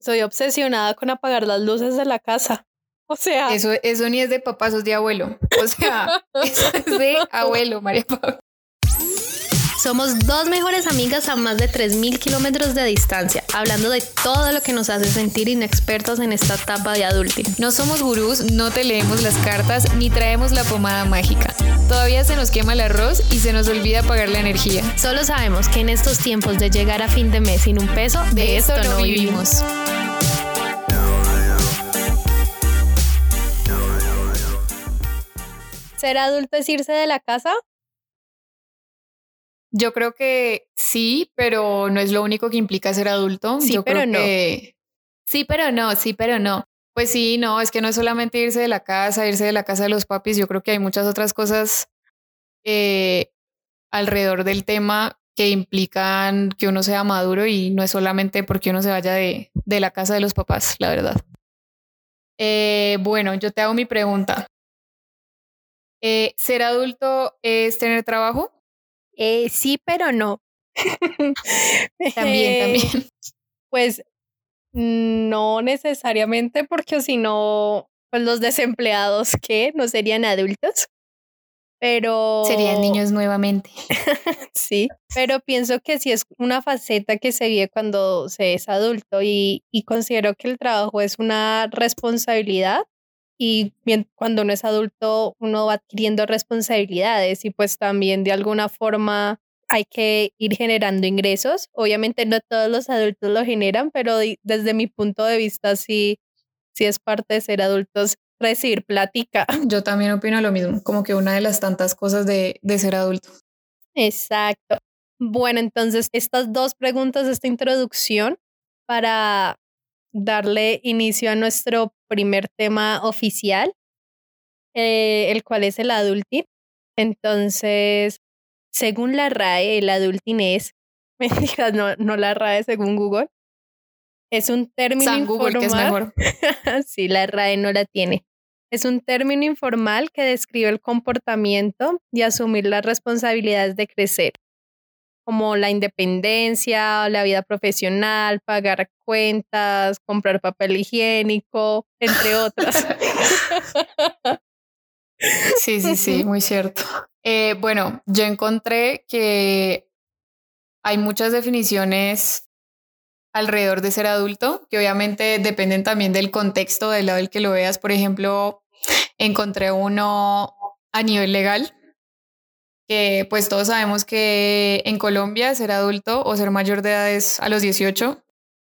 soy obsesionada con apagar las luces de la casa. O sea, eso, eso ni es de papá, eso es de abuelo. O sea, eso es de abuelo, María Pablo. Somos dos mejores amigas a más de 3.000 kilómetros de distancia, hablando de todo lo que nos hace sentir inexpertos en esta etapa de adulting. No somos gurús, no te leemos las cartas ni traemos la pomada mágica. Todavía se nos quema el arroz y se nos olvida pagar la energía. Solo sabemos que en estos tiempos de llegar a fin de mes sin un peso, de, esto, no vivimos. ¿Ser adulto es irse de la casa? Yo creo que sí, pero no es lo único que implica ser adulto. Sí, pero no. Sí, pero no, sí, pero no. Pues sí, no, es que no es solamente irse de la casa, irse de la casa de los papis, yo creo que hay muchas otras cosas eh, alrededor del tema que implican que uno sea maduro y no es solamente porque uno se vaya de, de la casa de los papás, la verdad. Eh, bueno, yo te hago mi pregunta. Eh, ¿Ser adulto es tener trabajo? Eh, sí, pero no. también, también. Pues no necesariamente, porque si no, pues los desempleados que no serían adultos, pero... Serían niños nuevamente. sí, pero pienso que sí es una faceta que se vive cuando se es adulto y, y considero que el trabajo es una responsabilidad y cuando uno es adulto uno va adquiriendo responsabilidades y pues también de alguna forma hay que ir generando ingresos. Obviamente no todos los adultos lo generan, pero desde mi punto de vista sí, sí es parte de ser adultos recibir plática. Yo también opino lo mismo, como que una de las tantas cosas de, de ser adulto. Exacto. Bueno, entonces estas dos preguntas, esta introducción para darle inicio a nuestro primer tema oficial, eh, el cual es el adulting. Entonces, según la RAE, el adulting es, no, no la RAE según Google, es un término informal. que es mejor. sí, la RAE no la tiene. Es un término informal que describe el comportamiento y asumir las responsabilidades de crecer, como la independencia, la vida profesional, pagar cuentas, comprar papel higiénico, entre otras. Sí, sí, sí, muy cierto. Eh, bueno, yo encontré que hay muchas definiciones alrededor de ser adulto, que obviamente dependen también del contexto, del lado del que lo veas. Por ejemplo, encontré uno a nivel legal, que pues todos sabemos que en Colombia ser adulto o ser mayor de edad es a los 18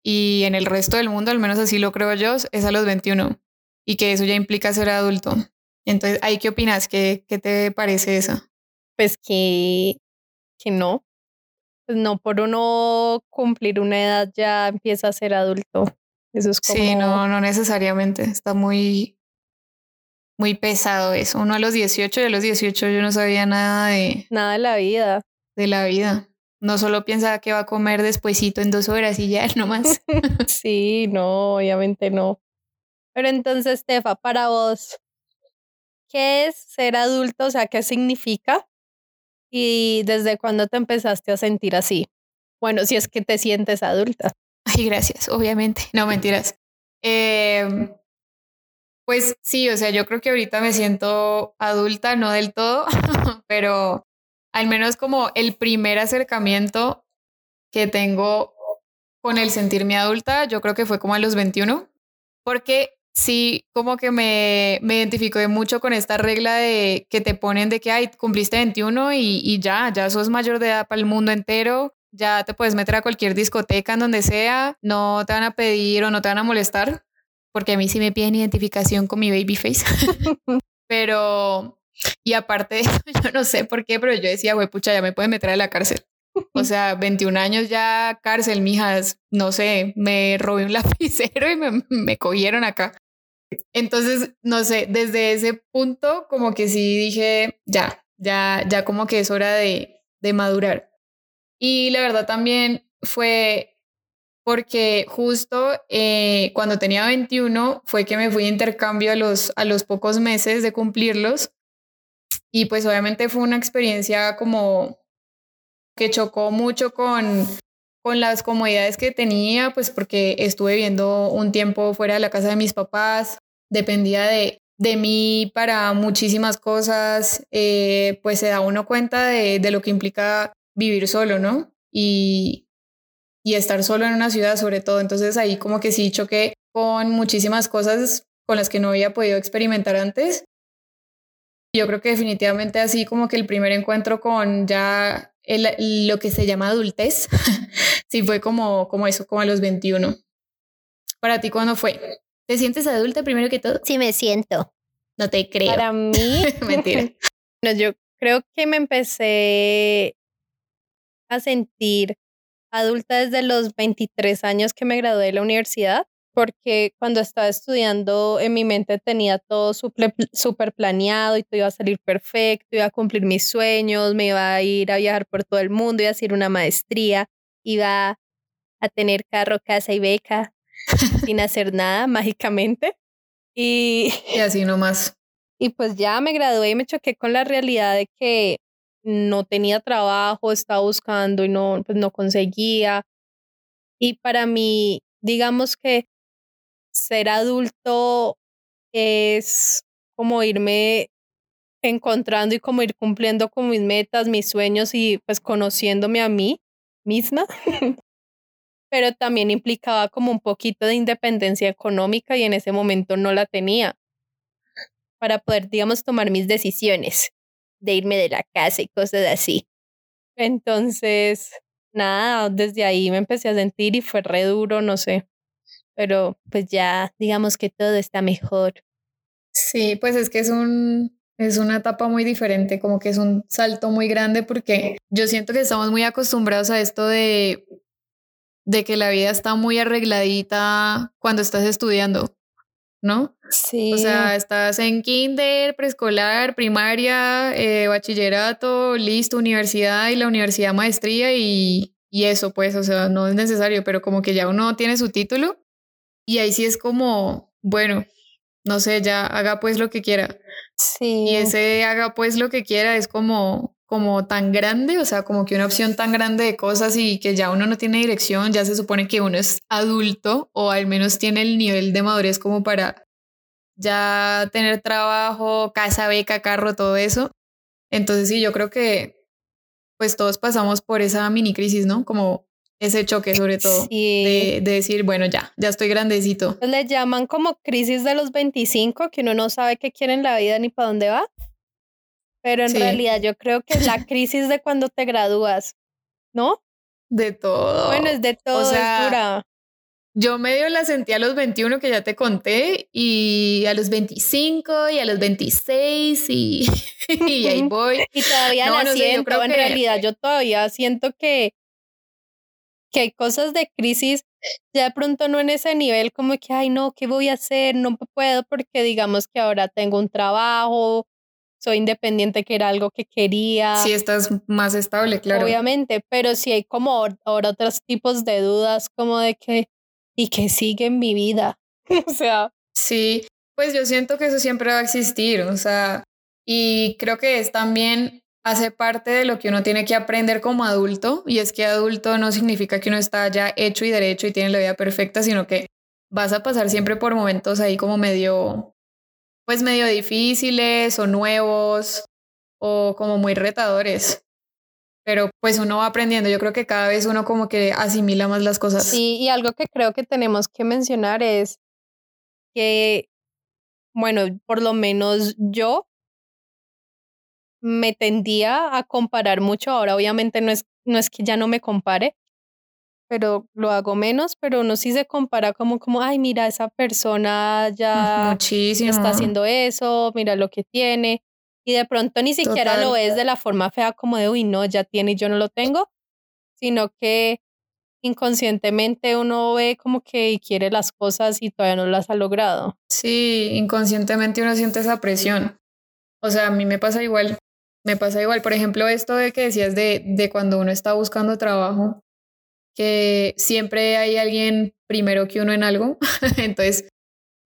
y en el resto del mundo, al menos así lo creo yo, es a los 21 y que eso ya implica ser adulto. Entonces, ¿ahí qué opinas? ¿Qué, qué te parece eso? Pues que, que no. Pues no, por uno cumplir una edad ya empieza a ser adulto. Eso es como... Sí, no, no necesariamente. Está muy, muy pesado eso. Uno a los 18 y a los 18 yo no sabía nada de... Nada de la vida. De la vida. No solo piensa que va a comer despuesito en dos horas y ya, no más. sí, no, obviamente no. Pero entonces, Stefa, para vos, ¿qué es ser adulto? O sea, ¿qué significa? ¿Y desde cuándo te empezaste a sentir así? Bueno, si es que te sientes adulta. Ay, gracias, obviamente. No, mentiras. Eh, pues sí, o sea, yo creo que ahorita me siento adulta, no del todo, pero al menos como el primer acercamiento que tengo con el sentirme adulta, yo creo que fue como a los 21, porque sí, como que me, me identifico mucho con esta regla de que te ponen de que, ay, cumpliste 21 y, y ya, ya sos mayor de edad para el mundo entero, ya te puedes meter a cualquier discoteca en donde sea, no te van a pedir o no te van a molestar porque a mí sí me piden identificación con mi baby face. pero, y aparte de eso, yo no sé por qué, pero yo decía, güey, pucha, ya me pueden meter a la cárcel. O sea, 21 años ya cárcel, mijas, no sé, me robé un lapicero y me, me cogieron acá. Entonces, no sé, desde ese punto como que sí dije, ya, ya, ya como que es hora de, de madurar. Y la verdad también fue porque justo eh, cuando tenía 21 fue que me fui de intercambio a los, a los pocos meses de cumplirlos y pues obviamente fue una experiencia como que chocó mucho con con las comodidades que tenía, pues porque estuve viviendo un tiempo fuera de la casa de mis papás, dependía de, de mí para muchísimas cosas, eh, pues se da uno cuenta de, de, lo que implica vivir solo, ¿no? Y, y estar solo en una ciudad sobre todo. Entonces ahí como que sí choqué con muchísimas cosas con las que no había podido experimentar antes. Yo creo que definitivamente así como que el primer encuentro con ya el, lo que se llama adultez, sí fue como, como eso, como a los 21. ¿Para ti cuándo fue? ¿Te sientes adulta primero que todo? Sí, me siento. No te creo. Para mí, mentira. no, yo creo que me empecé a sentir adulta desde los 23 años que me gradué de la universidad, porque cuando estaba estudiando en mi mente tenía todo súper planeado y todo iba a salir perfecto, iba a cumplir mis sueños, me iba a ir a viajar por todo el mundo, iba a hacer una maestría, iba a tener carro, casa y beca sin hacer nada mágicamente. Y, y así nomás. Y pues ya me gradué y me choqué con la realidad de que no tenía trabajo, estaba buscando y no, pues no conseguía. Y para mí, digamos que ser adulto es como irme encontrando y como ir cumpliendo con mis metas, mis sueños y pues conociéndome a mí misma. Pero también implicaba como un poquito de independencia económica y en ese momento no la tenía para poder, digamos, tomar mis decisiones de irme de la casa y cosas así. Entonces, nada, desde ahí me empecé a sentir y fue re duro, no sé. Pero pues ya digamos que todo está mejor. Sí, pues es que es un es una etapa muy diferente, como que es un salto muy grande porque yo siento que estamos muy acostumbrados a esto de de que la vida está muy arregladita cuando estás estudiando. ¿No? Sí. O sea, estás en kinder, preescolar, primaria, eh, bachillerato, listo, universidad y la universidad maestría y, y eso, pues, o sea, no es necesario, pero como que ya uno tiene su título y ahí sí es como, bueno, no sé, ya haga pues lo que quiera. Sí. Y ese haga pues lo que quiera es como como tan grande, o sea, como que una opción tan grande de cosas y que ya uno no tiene dirección, ya se supone que uno es adulto o al menos tiene el nivel de madurez como para ya tener trabajo, casa, beca, carro, todo eso. Entonces sí, yo creo que pues todos pasamos por esa mini crisis, ¿no? Como ese choque sobre todo de, de, decir, bueno, ya, ya estoy grandecito. Le llaman como crisis de los 25, que uno no sabe qué quiere en la vida ni para dónde va. Pero en realidad yo creo que es la crisis de cuando te gradúas, ¿no? De todo. Bueno, es de todo, o sea, es pura. Yo medio la sentí a los 21 que ya te conté y a los 25 y a los 26 y, y ahí voy. y todavía la siento, en realidad yo todavía siento que, que hay cosas de crisis ya de pronto no en ese nivel como que, ay no, ¿qué voy a hacer? No puedo porque digamos que ahora tengo un trabajo, soy independiente, que era algo que quería. Sí, estás más estable, claro. Obviamente, pero sí hay como ahora otros tipos de dudas, como de que, y que sigue en mi vida. o sea. Sí, pues yo siento que eso siempre va a existir, o sea, y creo que es también hace parte de lo que uno tiene que aprender como adulto, y es que adulto no significa que uno está ya hecho y derecho y tiene la vida perfecta, sino que vas a pasar siempre por momentos ahí como medio pues medio difíciles o nuevos o como muy retadores. Pero pues uno va aprendiendo, yo creo que cada vez uno como que asimila más las cosas. Sí, y algo que creo que tenemos que mencionar es que, bueno, por lo menos yo me tendía a comparar mucho, ahora obviamente no es, no es que ya no me compare, pero lo hago menos, pero uno sí se compara como, como, ay, mira, esa persona ya está haciendo eso, mira lo que tiene, y de pronto ni siquiera lo ves de la forma fea como de, uy, no, ya tiene y yo no lo tengo, sino que inconscientemente uno ve como que quiere las cosas y todavía no las ha logrado. Sí, inconscientemente uno siente esa presión. O sea, a mí me pasa igual, me pasa igual, por ejemplo, esto de que decías de, de cuando uno está buscando trabajo, que siempre hay alguien primero que uno en algo. Entonces,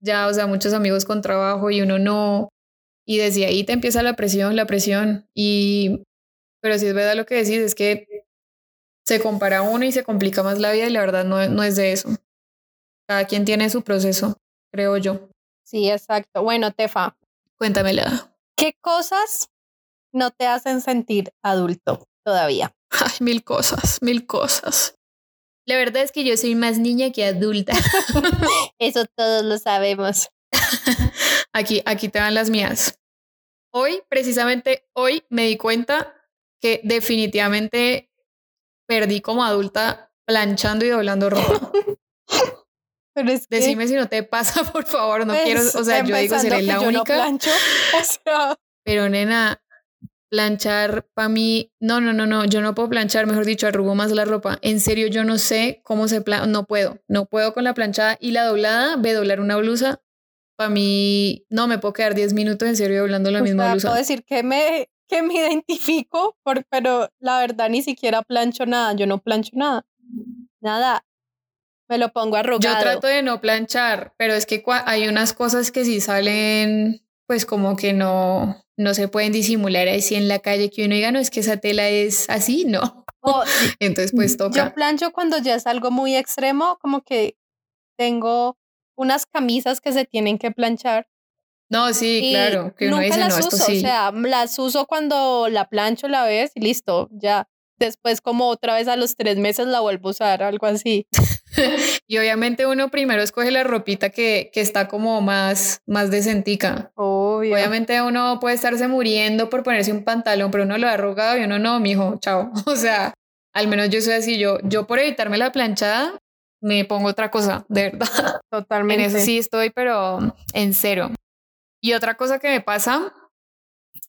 ya, o sea, muchos amigos con trabajo y uno no. Y desde ahí te empieza la presión, la presión. Y, pero si es verdad lo que decís, es que se compara uno y se complica más la vida y la verdad no, no es de eso. Cada quien tiene su proceso, creo yo. Sí, exacto. Bueno, Tefa. Cuéntamela. ¿Qué cosas no te hacen sentir adulto todavía? Ay, mil cosas, mil cosas. La verdad es que yo soy más niña que adulta. Eso todos lo sabemos. aquí, aquí te van las mías. Hoy, precisamente hoy, me di cuenta que definitivamente perdí como adulta planchando y doblando ropa. Pero es Decime si no te pasa, por favor, no quiero, o sea, yo digo, seré la única. plancho, o sea. Pero nena, planchar para mí, no, no, no, no, yo no puedo planchar, mejor dicho, arrugo más la ropa. En serio, yo no sé cómo se plancha, no puedo, no puedo con la planchada y la doblada, ve doblar una blusa. Para mí, no me puedo quedar 10 minutos en serio doblando la misma blusa. Puedo decir que me, que me identifico, por, pero la verdad ni siquiera plancho nada, yo no plancho nada. Nada, me lo pongo arrugado. Yo trato de no planchar, pero es que hay unas cosas que sí salen, pues como que no, no se pueden disimular así en la calle que uno diga, no, es que esa tela es así, no. Entonces, pues toca. Yo plancho cuando ya es algo muy extremo, como que tengo unas camisas que se tienen que planchar. No, sí, claro. Que uno nunca dice, las no, uso, esto sí. o sea, las uso cuando la plancho la vez y listo, ya. Después como otra vez a los tres meses la vuelvo a usar, algo así. y obviamente uno primero escoge la ropita que, que está como más, más decentica. Obvio. Obviamente uno puede estarse muriendo por ponerse un pantalón, pero uno lo ha arrugado y uno no, mijo, chao. O sea, al menos yo soy así, yo, yo por evitarme la planchada me pongo otra cosa, de verdad. Totalmente. En eso sí estoy, pero en cero. Y otra cosa que me pasa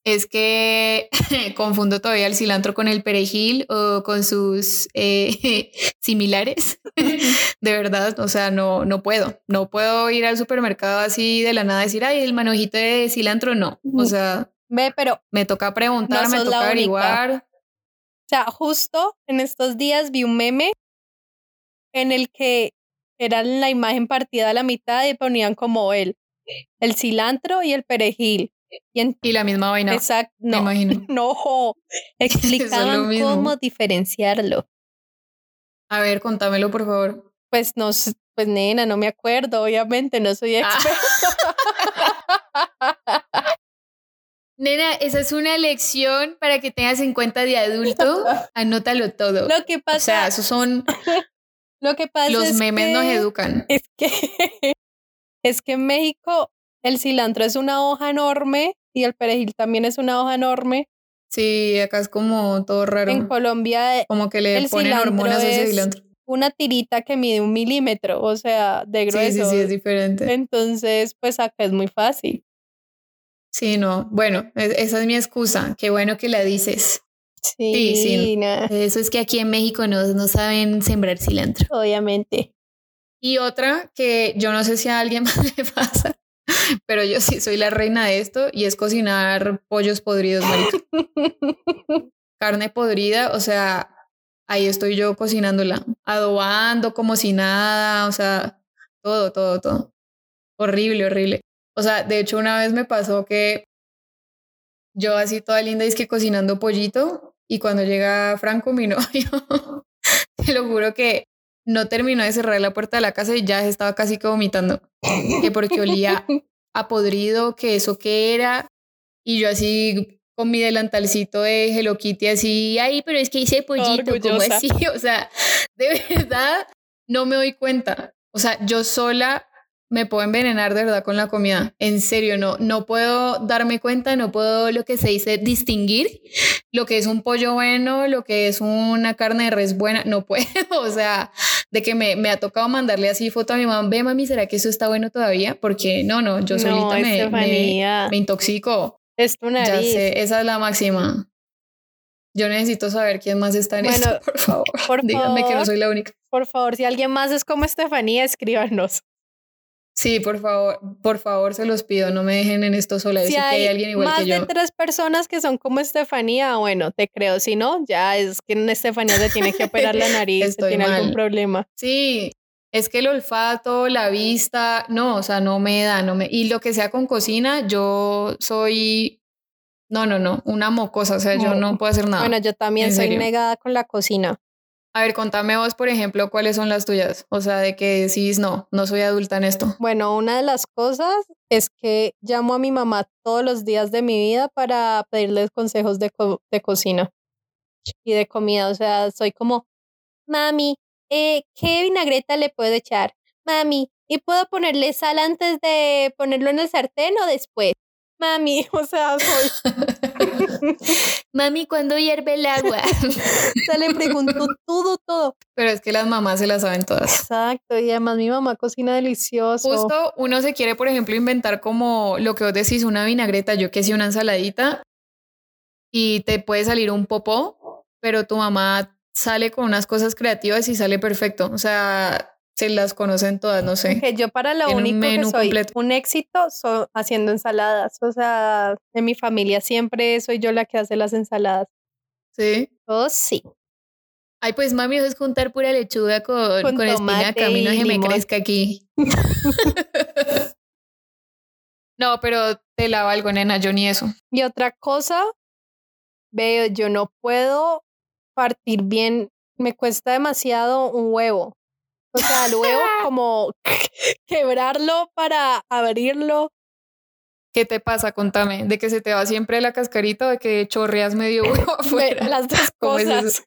es que confundo todavía el cilantro con el perejil o con sus eh, similares. de verdad, o sea, no, no puedo. No puedo ir al supermercado así de la nada y decir, ay, el manojito de cilantro, no. O sea, Ve, pero me toca preguntar, no me toca averiguar. O sea, justo en estos días vi un meme en el que era la imagen partida a la mitad y ponían como el, el cilantro y el perejil. Y, la misma vaina, exacto, me no, imagino. no, explicaban cómo diferenciarlo. A ver, contámelo, por favor. Pues no, pues nena, no me acuerdo, obviamente, no soy Ah. experta. Nena, esa es una lección para que tengas en cuenta de adulto. Anótalo todo. Lo que O pasa, sea, esos son lo que pasa los es memes nos educan. Es que, es que en México el cilantro es una hoja enorme y el perejil también es una hoja enorme. Sí, acá es como todo raro. En Colombia eh, Como que le el ponen hormonas a ese es cilantro. una tirita que mide un milímetro, o sea, de Sí, grueso. sí, sí, es diferente. Entonces, pues acá es muy fácil. Sí, no. Bueno, e- esa es mi excusa. Qué bueno que la dices. Sí, sí. na- Eso es que aquí en México no, no saben sembrar cilantro. obviamente. Y otra que yo no sé si a alguien más le pasa, pero yo sí soy la reina de esto y es cocinar pollos podridos, marica. Carne podrida, o sea, ahí estoy yo cocinándola, adobando como si nada, o sea, todo, todo, todo. Horrible, horrible. O sea, de hecho una vez me pasó que yo así toda linda es que cocinando pollito y cuando llega Franco, mi novio, te lo juro que no terminó de cerrar la puerta de la casa y ya estaba casi que vomitando. Que porque olía a podrido, que eso qué era. Y yo así con mi delantalcito de Hello Kitty así, ay, pero es que hice pollito, como así? O sea, de verdad no me doy cuenta. O sea, yo sola me puedo envenenar de verdad con la comida. En serio, no, no puedo darme cuenta, no puedo lo que se dice distinguir lo que es un pollo bueno, lo que es una carne de res buena, no puedo. O sea, de que me, me ha tocado mandarle así foto a mi mamá, ve mami, ¿será que eso está bueno todavía? Porque no, no, yo no, solita me, me, intoxico. es tu Ya nariz. sé, esa es la máxima. Yo necesito saber quién más está en Bueno, esto, por favor. por Díganme que no favor. soy la única. Por favor, si alguien más es como Estefanía, escríbanos. Sí, por favor, por favor, se los pido, no me dejen en esto sola. Si que hay alguien igual más que yo. de tres personas que son como Estefanía, bueno, te creo. Si no, ya es que en Estefanía se tiene que operar la nariz, se tiene algún problema. Sí, es que el olfato, la vista, no, o sea, no me da, no me. Y lo que sea con cocina, yo soy. No, no, no, una mocosa, o sea, yo no puedo hacer nada. Bueno, yo también ¿en soy negada con la cocina. A ver, contame vos, por ejemplo, cuáles son las tuyas. O sea, de que decís, no, no soy adulta en esto. Bueno, una de las cosas es que llamo a mi mamá todos los días de mi vida para pedirles consejos de, de cocina y de comida. O sea, soy como, mami, eh, ¿qué vinagreta le puedo echar? Mami, ¿y puedo ponerle sal antes de ponerlo en el sartén o después? Mami, o sea, soy. Mami, ¿cuándo hierve el agua? se le pregunto todo, todo. Pero es que las mamás se las saben todas. Exacto, y además mi mamá cocina delicioso. Justo uno se quiere, por ejemplo, inventar como lo que vos decís, una vinagreta, yo que sí, una ensaladita, y te puede salir un popó, pero tu mamá sale con unas cosas creativas y sale perfecto. O sea, se las conocen todas, no sé. Que yo para lo único que soy un éxito soy haciendo ensaladas. O sea, en mi familia siempre soy yo la que hace las ensaladas. ¿Sí? Oh, sí. Ay, pues mami, es juntar pura lechuga con, con, espinaca. A mí no se me crezca aquí. no, pero te la valgo, nena, yo ni eso. Y otra cosa, veo, yo no puedo partir bien, me cuesta demasiado un huevo. O sea, luego como quebrarlo para abrirlo. ¿Qué te pasa? Contame. ¿De que se te va siempre la cascarita o de que chorreas medio huevo afuera? Las dos cosas.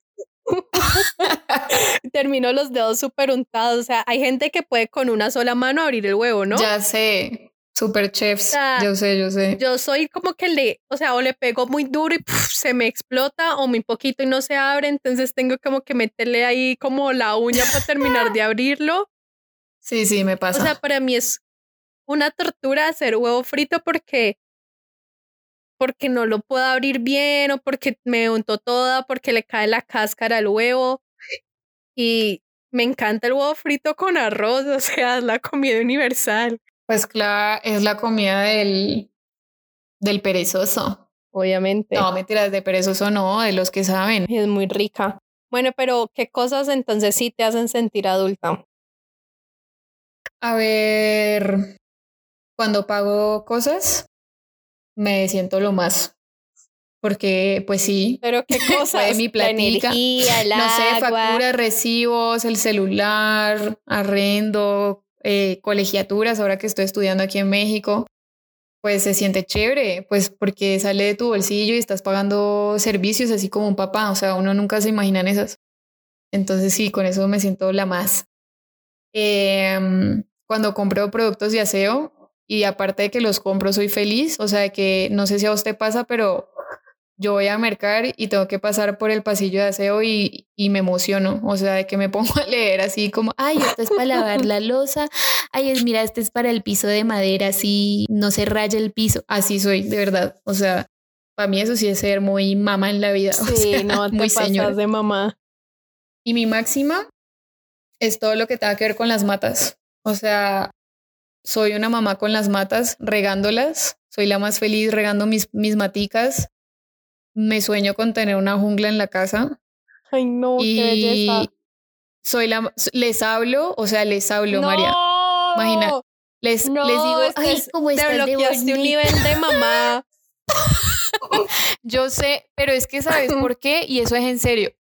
Terminó los dedos súper untados. O sea, hay gente que puede con una sola mano abrir el huevo, ¿no? Ya sé. Super chefs, yo sé, yo sé. Yo soy como que le, o sea, o le pego muy duro y se me explota o muy poquito y no se abre, entonces tengo como que meterle ahí como la uña para terminar de abrirlo. Sí, sí, me pasa. O sea, para mí es una tortura hacer huevo frito porque porque no lo puedo abrir bien o porque me unto toda, porque le cae la cáscara al huevo. Y me encanta el huevo frito con arroz, o sea, es la comida universal. Pues claro, es la comida del, del perezoso. Obviamente. No, mentiras, de perezoso no, de los que saben. Es muy rica. Bueno, pero ¿qué cosas entonces sí te hacen sentir adulta? A ver, cuando pago cosas, me siento lo más. Porque, pues sí. Pero qué cosas. mi platica. no sé, facturas, recibos, el celular, arrendo, eh, colegiaturas, ahora que estoy estudiando aquí en México, pues se siente chévere, pues porque sale de tu bolsillo y estás pagando servicios así como un papá, o sea, uno nunca se imagina en esas. Entonces sí, con eso me siento la más. Em, cuando compro productos de aseo y aparte de que los compro soy feliz, o sea, que no sé si a usted pasa, pero yo voy a mercar y tengo que pasar por el pasillo de aseo y, y, me emociono, o sea, de que me pongo a leer así como, ay, esto es para lavar la losa, ay, es, mira, este es para el piso de madera, así no se raya el piso, así soy, de verdad, o sea, para mí eso sí es ser muy mamá en la vida, sí, no te muy pasas de mamá. Y mi máxima es todo lo que tenga que ver con las matas, o sea, soy una mamá con las matas, regándolas, soy la más feliz regando mis, mis maticas, me sueño con tener una jungla en la casa. Ay, no, y qué belleza. Soy la, les hablo, o sea, les hablo, María. Imagina, les, les digo, ay, ¿cómo estás de un nivel de mamá. Yo sé, pero es que sabes por qué y eso es en serio.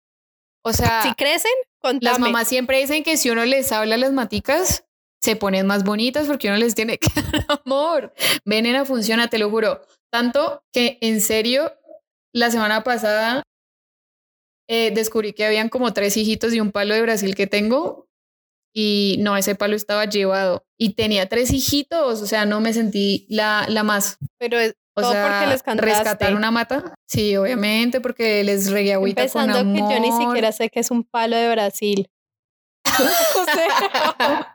O sea, si crecen, contame. las mamás siempre dicen que si uno les habla a las maticas, se ponen más bonitas porque uno les tiene que dar amor. Venena funciona, te lo juro. Tanto que en serio la semana pasada eh, descubrí que habían como tres hijitos y un palo de Brasil que tengo. Y no, ese palo estaba llevado. Y tenía tres hijitos, o sea, no me sentí la, la más. Pero es o sea, porque les cantaste. rescatar una mata. Sí, obviamente, porque les regué agüita Empezando con amor. que yo ni siquiera sé que es un palo de Brasil. o sea,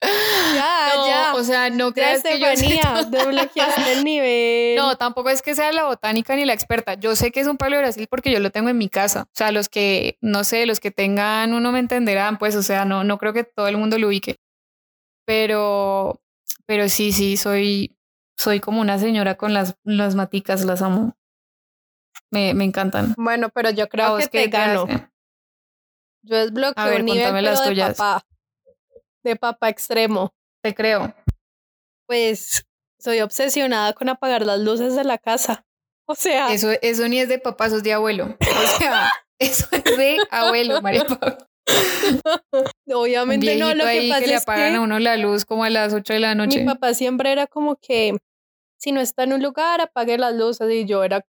ya, ya. O sea, no creas que yo desbloqueaste el nivel. No, tampoco es que sea la botánica ni la experta. Yo sé que es un palo de Brasil porque yo lo tengo en mi casa. O sea, los que, no sé, los que tengan uno me entenderán, pues, o sea, no, no creo que todo el mundo lo ubique. Pero, pero sí, sí, soy, soy como una señora con las, las maticas, las amo. Me, me encantan. Bueno, pero yo creo que te gano. Yo desbloqueo el nivel pero de papá de papá extremo. Te creo. Pues soy obsesionada con apagar las luces de la casa. O sea. Eso, eso ni es de papá, eso es de abuelo. O sea, Eso es de abuelo, María Paula. Obviamente no, lo que pasa que le es apagan que a uno la luz como a las 8 de la noche. mi papá siempre era como que si no está en un lugar, apague las luces y yo era,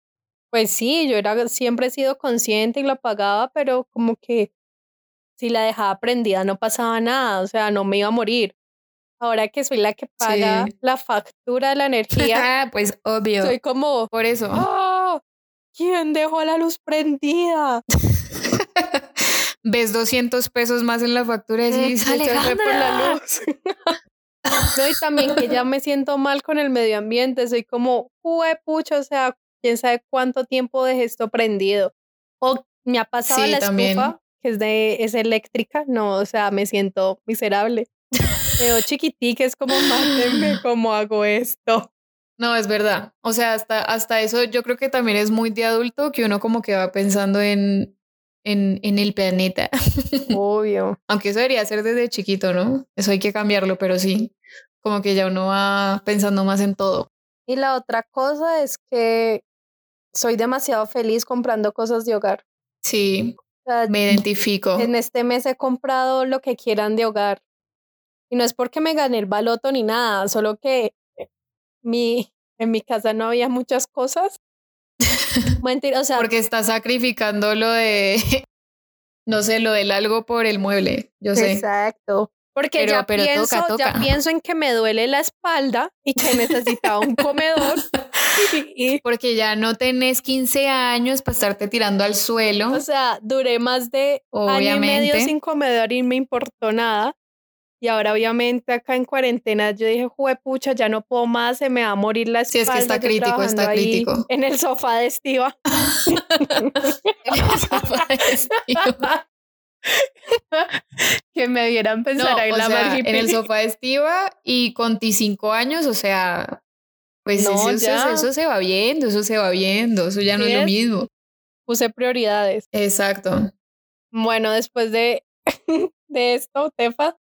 pues sí, yo era, siempre he sido consciente y la apagaba, pero como que si la dejaba prendida no pasaba nada, o sea, no me iba a morir. Ahora que soy la que paga Sí. la factura de la energía, pues obvio. soy como, Por eso. ¡ah! ¿Quién dejó la luz prendida? Ves 200 pesos más en la factura y decís, Mm, se por la luz. no, y también que ya me siento mal con el medio ambiente, soy como, pucha, o sea, quién sabe cuánto tiempo dejé esto prendido. O me ha pasado Sí, la también. Que es de, es eléctrica, no, o sea, me siento miserable. Veo chiquitica, es como, mátenme, ¿cómo hago esto? No, es verdad. O sea, hasta, hasta eso yo creo que también es muy de adulto que uno como que va pensando en, en, en el planeta. Obvio. Aunque eso debería ser desde chiquito, ¿no? Eso hay que cambiarlo, pero sí. Como que ya uno va pensando más en todo. Y la otra cosa es que soy demasiado feliz comprando cosas de hogar. Sí, O sea, me identifico. En este mes he comprado lo que quieran de hogar. Y no es porque me gané el baloto ni nada, solo que mi, en mi casa no había muchas cosas. Mentira, o sea, Porque está sacrificando lo de, no sé, lo del algo por el mueble. Yo sé. exacto. Porque Pero- ya, pero toca, pienso, ya pienso en que me duele la espalda y que necesitaba un comedor. Y, Porque ya no tenés 15 años para estarte tirando al suelo. o sea, duré más de año y medio Obviamente. sin comedor y me importó nada. Y ahora obviamente acá en cuarentena yo dije, pucha, ya no puedo más, se me va a morir la Sí, espalda. es que está yo crítico, está trabajando ahí crítico. En el sofá de Estiva. que me dieran No, pensar ahí o la sea, en el sofá estiva y con tus cinco años, o sea, pues No, eso, eso- se va viendo, eso se va viendo, eso ya no es lo mismo. Puse prioridades. Exacto. Bueno, después de, de esto, Tefa,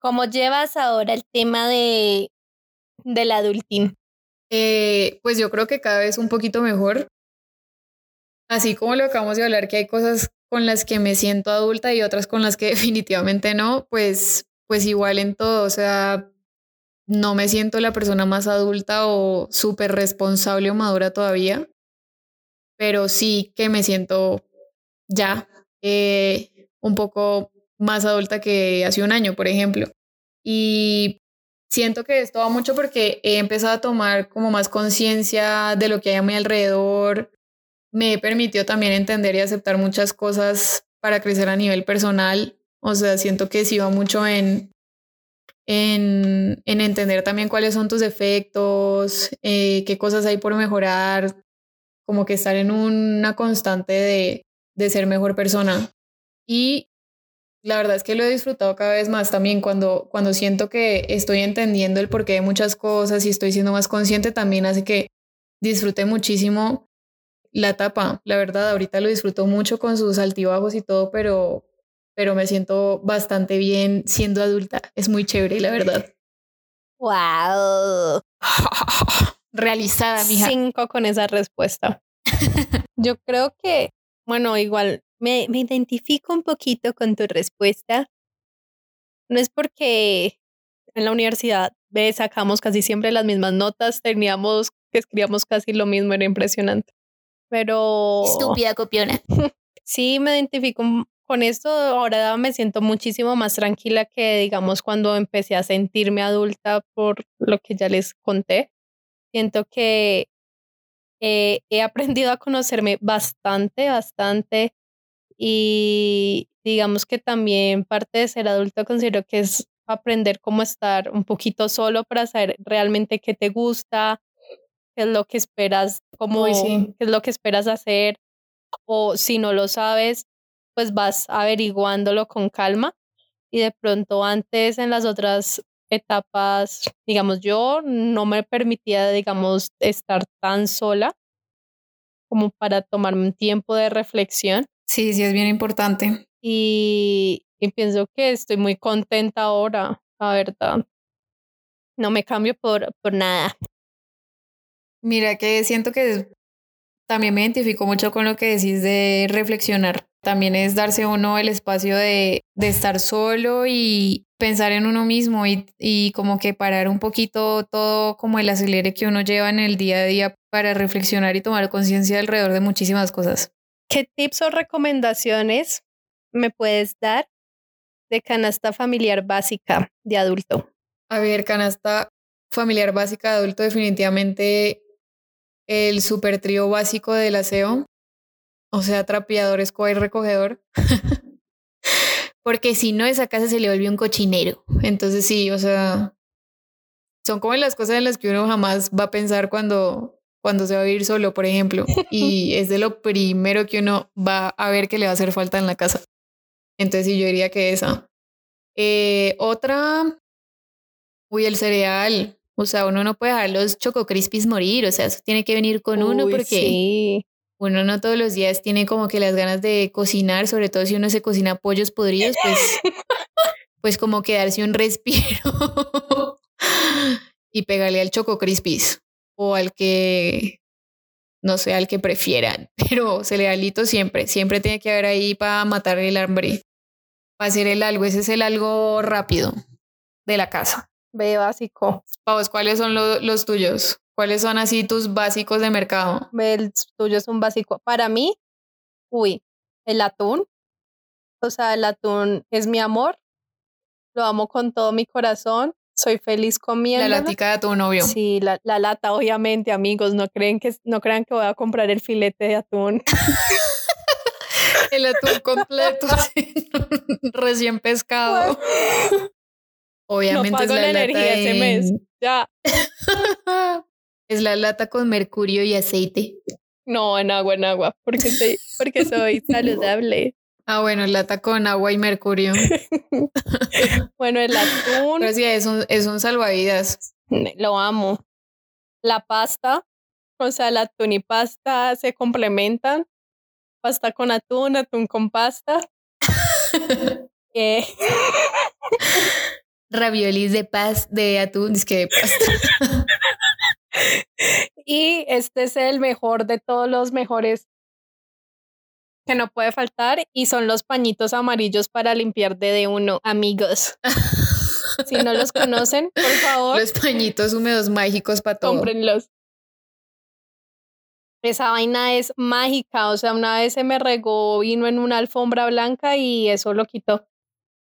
¿cómo llevas ahora el tema de del adultín? Eh, pues yo creo que cada vez un poquito mejor. Así como lo acabamos de hablar, que hay cosas con las que me siento adulta y otras con las que definitivamente no, pues, pues igual en todo, o sea, no me siento la persona más adulta o súper responsable o madura todavía, pero sí que me siento ya eh, un poco más adulta que hace un año, por ejemplo. Y siento que esto va mucho porque he empezado a tomar como más conciencia de lo que hay a mi alrededor. Me permitió también entender y aceptar muchas cosas para crecer a nivel personal. O sea, siento que sí va mucho en, en, en entender también cuáles son tus defectos, eh, qué cosas hay por mejorar, como que estar en una constante de, de ser mejor persona. Y la verdad es que lo he disfrutado cada vez más también cuando, cuando siento que estoy entendiendo el porqué de muchas cosas y estoy siendo más consciente, también hace que disfrute muchísimo la etapa. La verdad, ahorita lo disfruto mucho con sus altibajos y todo, pero, pero me siento bastante bien siendo adulta. Es muy chévere, la verdad. ¡Wow! Realizada, mija. Cinco con esa respuesta. Yo creo que, bueno, igual me, me identifico un poquito con tu respuesta. No es porque en la universidad ve, sacamos casi siempre las mismas notas, teníamos que escribíamos casi lo mismo, era impresionante. Pero Estúpida copiona. sí me identifico con esto. Ahora me siento muchísimo más tranquila que, digamos, cuando empecé a sentirme adulta por lo que ya les conté. Siento que eh, he aprendido a conocerme bastante, bastante. Y digamos que también parte de ser adulto considero que es aprender cómo estar un poquito solo para saber realmente qué te gusta, qué es lo que esperas, cómo, Uy, sí. qué es lo que esperas hacer. O si no lo sabes, pues vas averiguándolo con calma. Y de pronto antes en las otras etapas, digamos, yo no me permitía, digamos, estar tan sola como para tomarme un tiempo de reflexión Sí, sí, es bien importante. y, y pienso que estoy muy contenta ahora, la verdad. No me cambio por, por nada. Mira que siento que también me identifico mucho con lo que decís de reflexionar. También es darse uno el espacio de, de estar solo y pensar en uno mismo y, y, como que parar un poquito todo como el acelere que uno lleva en el día a día para reflexionar y tomar conciencia alrededor de muchísimas cosas. ¿Qué tips o recomendaciones me puedes dar de canasta familiar básica de adulto? A ver, canasta familiar básica de adulto definitivamente el super trío básico del aseo, o sea, trapeador, escoba y recogedor. Porque si no, esa casa se le volvió un cochinero. Entonces sí, o sea, son como las cosas en las que uno jamás va a pensar cuando, cuando se va a vivir solo, por ejemplo. Y es de lo primero que uno va a ver que le va a hacer falta en la casa. Entonces sí, yo diría que esa. Eh, otra, uy, el cereal. O sea, uno no puede dejar los Choco Crispies morir, o sea, eso tiene que venir con uno porque uno no todos los días tiene como que las ganas de cocinar, sobre todo si uno se cocina pollos podridos, pues, pues como que darse un respiro y pegarle al Choco Crispies o al que, no sé, al que prefieran, pero cerealito siempre, siempre tiene que haber ahí para matar el hambre, para hacer el algo, ese es el algo rápido de la casa. B básico. Pavos, ¿cuáles son los tuyos? ¿Cuáles son así tus básicos de mercado? El tuyo es un básico. Para mí, uy, el atún. O sea, el atún es mi amor. Lo amo con todo mi corazón. Soy feliz comiendo. La latica de atún, obvio. Sí, la, la, lata, obviamente, amigos. No creen que no crean que voy a comprar el filete de atún. el atún completo, recién pescado. Obviamente es la, lata energía ese mes. Ya. es la lata con mercurio y aceite. No, en agua, en agua, porque soy, porque soy saludable. Ah, bueno, lata con agua y mercurio. bueno, el atún. Pero sí, es un, es un salvavidas. Lo amo. La pasta, o sea, el atún y pasta se complementan. Pasta con atún, atún con pasta. eh raviolis de paz, de atún, es que de pasta. y este es el mejor de todos los mejores que no puede faltar y son los pañitos amarillos para limpiar de uno, amigos. si no los conocen, por favor. Los pañitos húmedos mágicos para todo. Cómprenlos. Esa vaina es mágica, o sea, una vez se me regó vino en una alfombra blanca y eso lo quitó.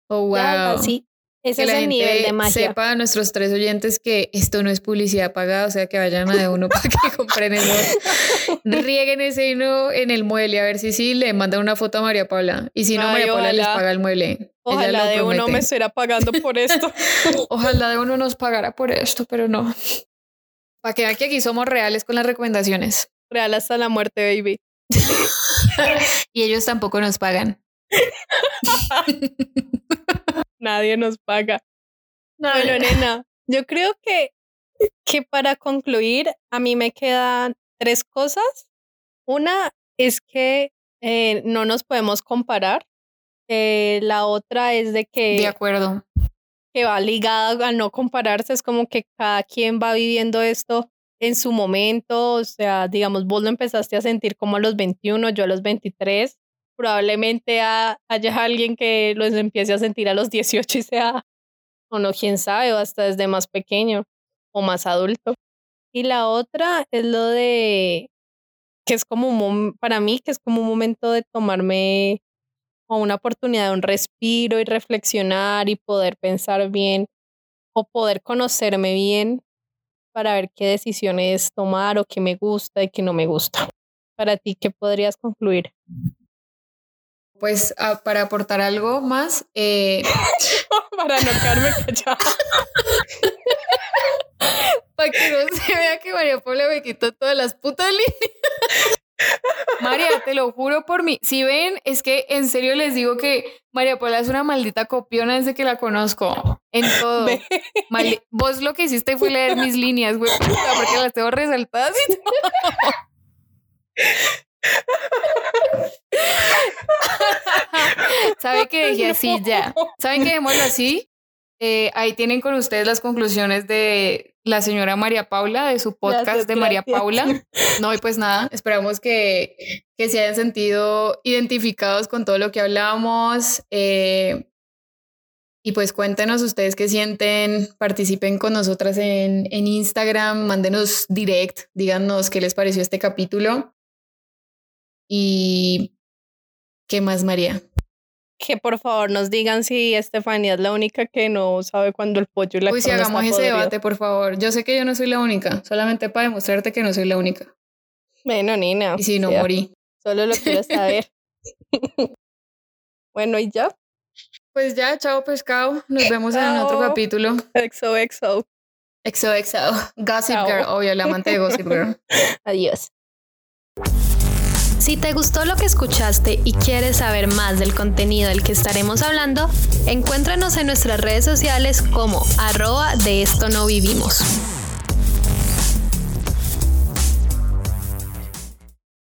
Oh, wow. así, ese es el nivel de magia. Sepa a nuestros tres oyentes que esto no es publicidad pagada, o sea que vayan a de uno para que compren eso. Rieguen ese hino en el mueble, a ver si sí le mandan una foto a María Paula. Y si no, María Paula les paga el mueble. Ojalá de uno me estuviera pagando por esto. Ojalá de uno nos pagara por esto, pero no. Para que vean que aquí somos reales con las recomendaciones. Real hasta la muerte, baby. y ellos tampoco nos pagan. Nadie nos paga. Bueno, nena, yo creo que, que para concluir, a mí me quedan tres cosas. Una es que eh, no nos podemos comparar. Eh, la otra es de que... De acuerdo. Que va ligada a no compararse. Es como que cada quien va viviendo esto en su momento. O sea, digamos, vos lo empezaste a sentir como a los 21, yo a los 23 probablemente haya alguien que los empiece a sentir a los 18 y sea, o no, quién sabe, o hasta desde más pequeño o más adulto. Y la otra es lo de que es como un, para mí, que es como un momento de tomarme o una oportunidad un respiro y reflexionar y poder pensar bien o poder conocerme bien para ver qué decisiones tomar o qué me gusta y qué no me gusta. Para ti, ¿qué podrías concluir? Pues para aportar algo más. Eh, para no quedarme callada. para que no se vea que María Paula me quitó todas las putas líneas. María, te lo juro por mí. Si ven, es que en serio les digo que María Paula es una maldita copiona desde que la conozco. En todo. Vos lo que hiciste fue leer mis líneas, güey, porque las tengo resaltadas y todo. ¿Sabe que dije así ya? ¿Saben que démoslo así? Eh, ahí tienen con ustedes las conclusiones de, la señora María Paula de su podcast de María Paula. No, y pues nada, esperamos que, que se hayan sentido identificados con todo lo que hablamos. Eh, y pues cuéntenos ustedes qué sienten, participen con nosotras en, en Instagram, mándenos direct, díganos qué les pareció este capítulo. Y ¿qué más, María? que por favor nos digan si Estefanía es la única que no sabe cuándo el pollo y la Uy, si hagamos ese debate, por favor. Yo sé que yo no soy la única, solamente para demostrarte que no soy la única. Bueno, Nina. Y si no morí. Solo lo quiero saber. bueno, ¿y ya? Pues ya, chao pescado. Nos vemos en otro capítulo. Exo, exo. Exo, exo. Gossip Girl, obvio, la amante de Gossip Girl. Adiós. Si te gustó lo que escuchaste y quieres saber más del contenido del que estaremos hablando, encuéntranos en nuestras redes sociales como arroba de esto no vivimos.